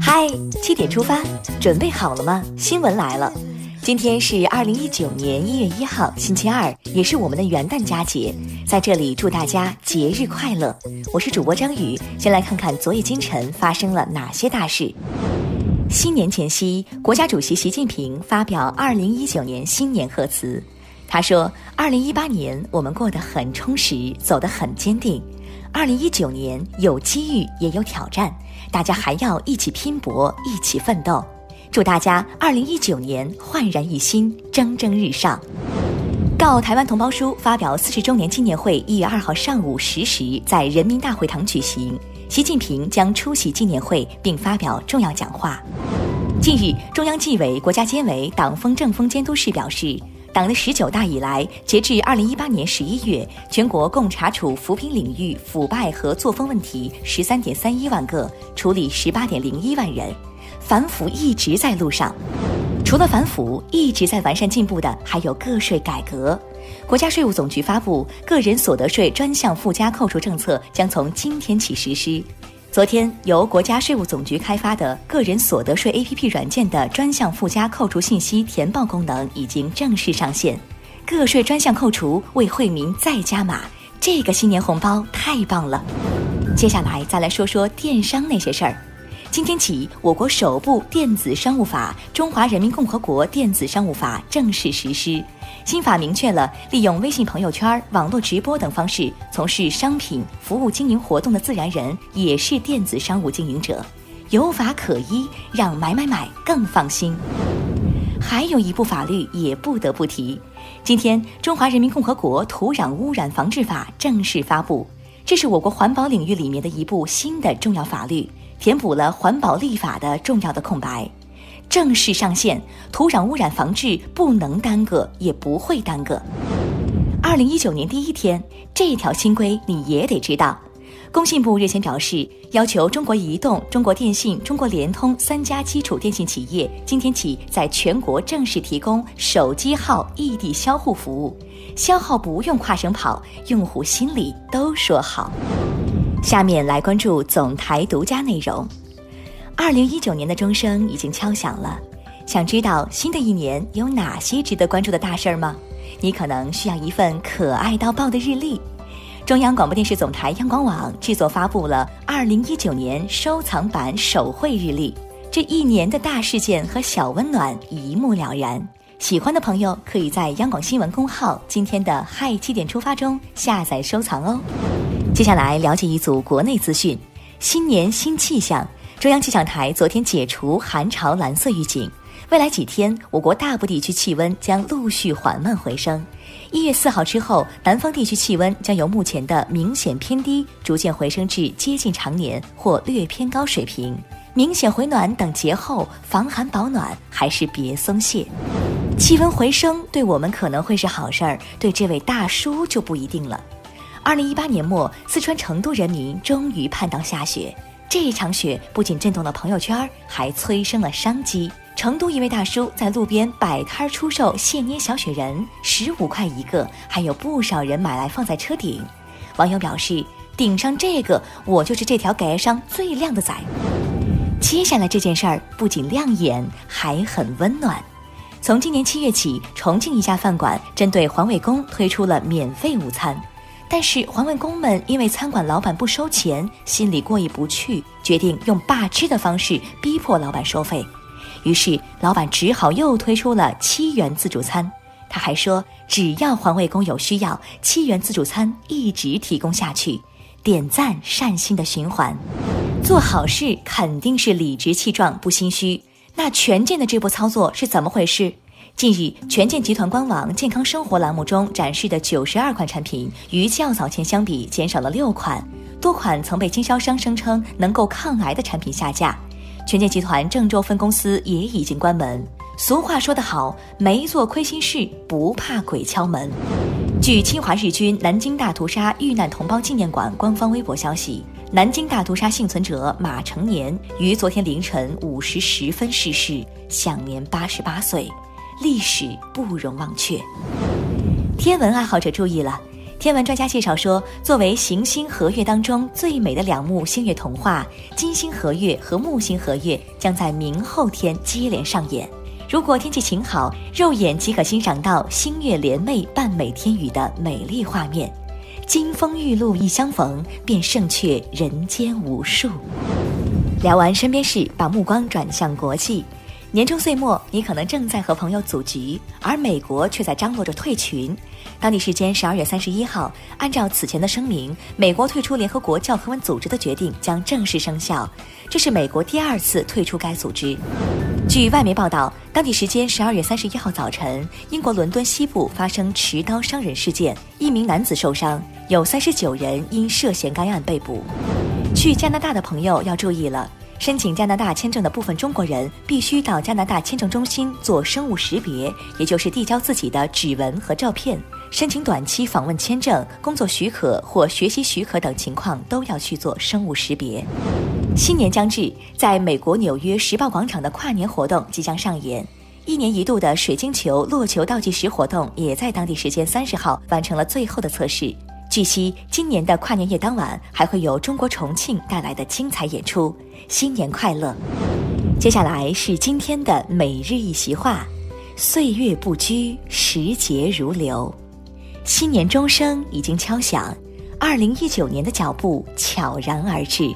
嗨，七点出发，准备好了吗？新闻来了，今天是二零一九年一月一号，星期二，也是我们的元旦佳节，在这里祝大家节日快乐。我是主播张宇，先来看看昨夜今晨发生了哪些大事。新年前夕，国家主席习近平发表二零一九年新年贺词，他说：“二零一八年我们过得很充实，走得很坚定。”二零一九年有机遇也有挑战，大家还要一起拼搏，一起奋斗。祝大家二零一九年焕然一新，蒸蒸日上。告台湾同胞书发表四十周年纪念会一月二号上午十时在人民大会堂举行，习近平将出席纪念会并发表重要讲话。近日，中央纪委国家监委党风政风监督室表示。党的十九大以来，截至二零一八年十一月，全国共查处扶贫领域腐败和作风问题十三点三一万个，处理十八点零一万人，反腐一直在路上。除了反腐，一直在完善进步的还有个税改革。国家税务总局发布，个人所得税专项附加扣除政策将从今天起实施。昨天，由国家税务总局开发的个人所得税 APP 软件的专项附加扣除信息填报功能已经正式上线，个税专项扣除为惠民再加码，这个新年红包太棒了！接下来再来说说电商那些事儿。今天起，我国首部电子商务法《中华人民共和国电子商务法》正式实施。新法明确了，利用微信朋友圈、网络直播等方式从事商品服务经营活动的自然人也是电子商务经营者，有法可依，让买买买更放心。还有一部法律也不得不提，今天《中华人民共和国土壤污染防治法》正式发布，这是我国环保领域里面的一部新的重要法律，填补了环保立法的重要的空白。正式上线，土壤污染防治不能耽搁，也不会耽搁。二零一九年第一天，这条新规你也得知道。工信部日前表示，要求中国移动、中国电信、中国联通三家基础电信企业今天起在全国正式提供手机号异地销户服务，销号不用跨省跑，用户心里都说好。下面来关注总台独家内容。二零一九年的钟声已经敲响了，想知道新的一年有哪些值得关注的大事儿吗？你可能需要一份可爱到爆的日历。中央广播电视总台央广网制作发布了二零一九年收藏版手绘日历，这一年的大事件和小温暖一目了然。喜欢的朋友可以在央广新闻公号今天的嗨七点出发中下载收藏哦。接下来了解一组国内资讯，新年新气象。中央气象台昨天解除寒潮蓝色预警，未来几天我国大部地区气温将陆续缓慢回升。一月四号之后，南方地区气温将由目前的明显偏低，逐渐回升至接近常年或略偏高水平。明显回暖等节后防寒保暖还是别松懈。气温回升对我们可能会是好事儿，对这位大叔就不一定了。二零一八年末，四川成都人民终于盼到下雪。这一场雪不仅震动了朋友圈，还催生了商机。成都一位大叔在路边摆摊出售现捏小雪人，十五块一个，还有不少人买来放在车顶。网友表示：“顶上这个，我就是这条街上最靓的仔。”接下来这件事儿不仅亮眼，还很温暖。从今年七月起，重庆一家饭馆针对环卫工推出了免费午餐。但是环卫工们因为餐馆老板不收钱，心里过意不去，决定用霸吃的方式逼迫老板收费。于是老板只好又推出了七元自助餐。他还说，只要环卫工有需要，七元自助餐一直提供下去。点赞善心的循环，做好事肯定是理直气壮不心虚。那权健的这波操作是怎么回事？近日，权健集团官网“健康生活”栏目中展示的九十二款产品，与较早前相比减少了六款，多款曾被经销商声称能够抗癌的产品下架。权健集团郑州分公司也已经关门。俗话说得好，没做亏心事，不怕鬼敲门。据侵华日军南京大屠杀遇难同胞纪念馆官方微博消息，南京大屠杀幸存者马成年于昨天凌晨五时十分逝世，享年八十八岁。历史不容忘却。天文爱好者注意了，天文专家介绍说，作为行星合月当中最美的两幕星月童话，金星合月和木星合月将在明后天接连上演。如果天气晴好，肉眼即可欣赏到星月联袂伴美天宇的美丽画面。金风玉露一相逢，便胜却人间无数。聊完身边事，把目光转向国际。年终岁末，你可能正在和朋友组局，而美国却在张罗着退群。当地时间十二月三十一号，按照此前的声明，美国退出联合国教科文组织的决定将正式生效。这是美国第二次退出该组织。据外媒报道，当地时间十二月三十一号早晨，英国伦敦西部发生持刀伤人事件，一名男子受伤，有三十九人因涉嫌该案被捕。去加拿大的朋友要注意了。申请加拿大签证的部分中国人必须到加拿大签证中心做生物识别，也就是递交自己的指纹和照片。申请短期访问签证、工作许可或学习许可等情况都要去做生物识别。新年将至，在美国纽约时报广场的跨年活动即将上演，一年一度的水晶球落球倒计时活动也在当地时间三十号完成了最后的测试。据悉，今年的跨年夜当晚还会有中国重庆带来的精彩演出。新年快乐！接下来是今天的每日一席话：岁月不居，时节如流。新年钟声已经敲响，二零一九年的脚步悄然而至。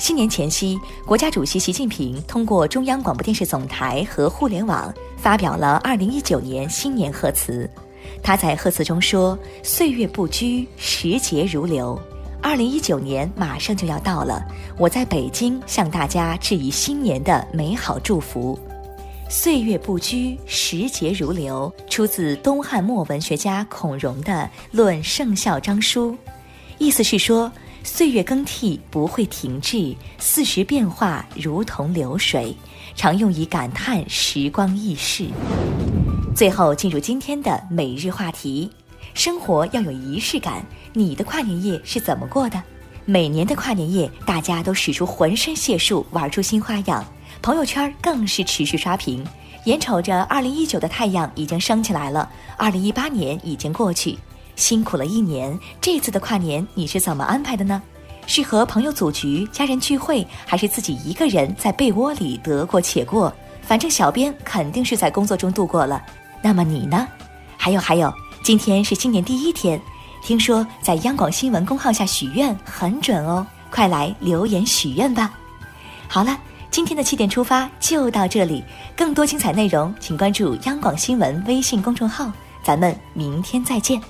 新年前夕，国家主席习近平通过中央广播电视总台和互联网发表了二零一九年新年贺词。他在贺词中说：“岁月不居，时节如流。二零一九年马上就要到了，我在北京向大家致以新年的美好祝福。”“岁月不居，时节如流”出自东汉末文学家孔融的《论圣孝章书》，意思是说，岁月更替不会停滞，四时变化如同流水，常用以感叹时光易逝。最后进入今天的每日话题：生活要有仪式感。你的跨年夜是怎么过的？每年的跨年夜，大家都使出浑身解数玩出新花样，朋友圈更是持续刷屏。眼瞅着二零一九的太阳已经升起来了，二零一八年已经过去，辛苦了一年。这次的跨年你是怎么安排的呢？是和朋友组局、家人聚会，还是自己一个人在被窝里得过且过？反正小编肯定是在工作中度过了。那么你呢？还有还有，今天是新年第一天，听说在央广新闻公号下许愿很准哦，快来留言许愿吧。好了，今天的七点出发就到这里，更多精彩内容请关注央广新闻微信公众号，咱们明天再见。